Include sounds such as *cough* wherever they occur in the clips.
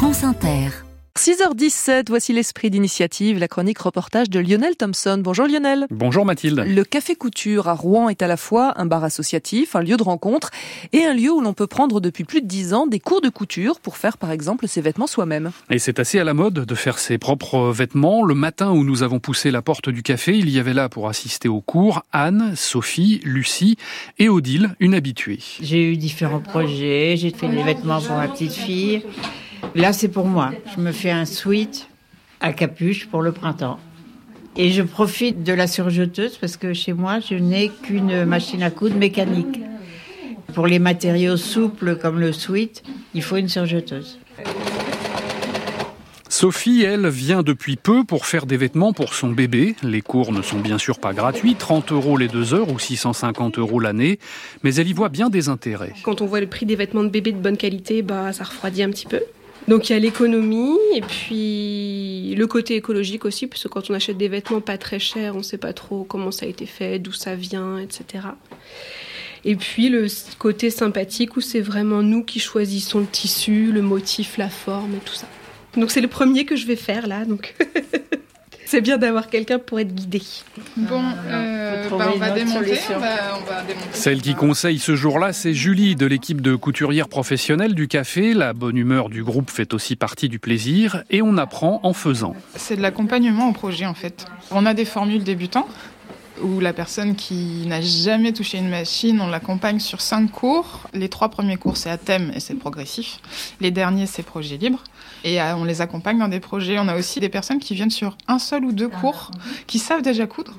France Inter. 6h17, voici l'esprit d'initiative, la chronique reportage de Lionel Thompson. Bonjour Lionel. Bonjour Mathilde. Le Café Couture à Rouen est à la fois un bar associatif, un lieu de rencontre et un lieu où l'on peut prendre depuis plus de 10 ans des cours de couture pour faire par exemple ses vêtements soi-même. Et c'est assez à la mode de faire ses propres vêtements. Le matin où nous avons poussé la porte du café, il y avait là pour assister aux cours Anne, Sophie, Lucie et Odile, une habituée. J'ai eu différents projets, j'ai fait des vêtements pour ma petite fille. Là, c'est pour moi. Je me fais un sweat à capuche pour le printemps. Et je profite de la surjeteuse parce que chez moi, je n'ai qu'une machine à coudre mécanique. Pour les matériaux souples comme le sweat, il faut une surjeteuse. Sophie, elle, vient depuis peu pour faire des vêtements pour son bébé. Les cours ne sont bien sûr pas gratuits, 30 euros les deux heures ou 650 euros l'année, mais elle y voit bien des intérêts. Quand on voit le prix des vêtements de bébé de bonne qualité, bah, ça refroidit un petit peu. Donc il y a l'économie et puis le côté écologique aussi, parce que quand on achète des vêtements pas très chers, on ne sait pas trop comment ça a été fait, d'où ça vient, etc. Et puis le côté sympathique où c'est vraiment nous qui choisissons le tissu, le motif, la forme et tout ça. Donc c'est le premier que je vais faire là, donc *laughs* c'est bien d'avoir quelqu'un pour être guidé. Bon, euh, bah on, va démonter, on, va, on va démonter. Celle qui conseille ce jour-là, c'est Julie de l'équipe de couturières professionnelles du café. La bonne humeur du groupe fait aussi partie du plaisir et on apprend en faisant. C'est de l'accompagnement au projet en fait. On a des formules débutants où la personne qui n'a jamais touché une machine, on l'accompagne sur cinq cours. Les trois premiers cours, c'est à thème et c'est progressif. Les derniers, c'est projet libre. Et euh, on les accompagne dans des projets. On a aussi des personnes qui viennent sur un seul ou deux cours, qui savent déjà coudre.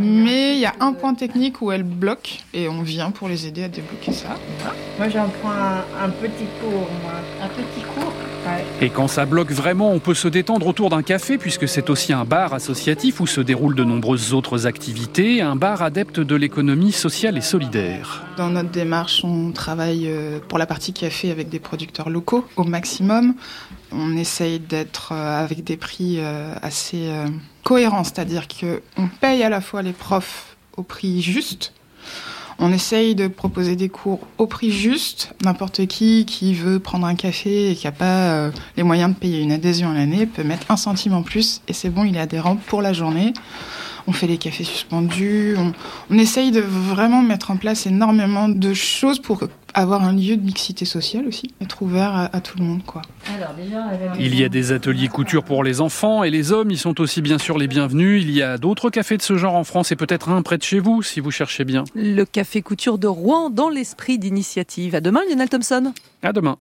Mais il y a un point technique où elles bloquent et on vient pour les aider à débloquer ça. Moi, j'en prends un, un, petit cours, moi. Un petit. Et quand ça bloque vraiment, on peut se détendre autour d'un café puisque c'est aussi un bar associatif où se déroulent de nombreuses autres activités, un bar adepte de l'économie sociale et solidaire. Dans notre démarche, on travaille pour la partie café avec des producteurs locaux au maximum. On essaye d'être avec des prix assez cohérents, c'est-à-dire qu'on paye à la fois les profs au prix juste, on essaye de proposer des cours au prix juste. N'importe qui qui veut prendre un café et qui n'a pas euh, les moyens de payer une adhésion à l'année peut mettre un centime en plus et c'est bon, il est adhérent pour la journée. On fait les cafés suspendus. On, on essaye de vraiment mettre en place énormément de choses pour avoir un lieu de mixité sociale aussi, être ouvert à, à tout le monde. Quoi. Alors, déjà, il y a des ateliers couture pour les enfants et les hommes, ils sont aussi bien sûr les bienvenus. Il y a d'autres cafés de ce genre en France et peut-être un près de chez vous si vous cherchez bien. Le café couture de Rouen dans l'esprit d'initiative. À demain Lionel Thompson. À demain.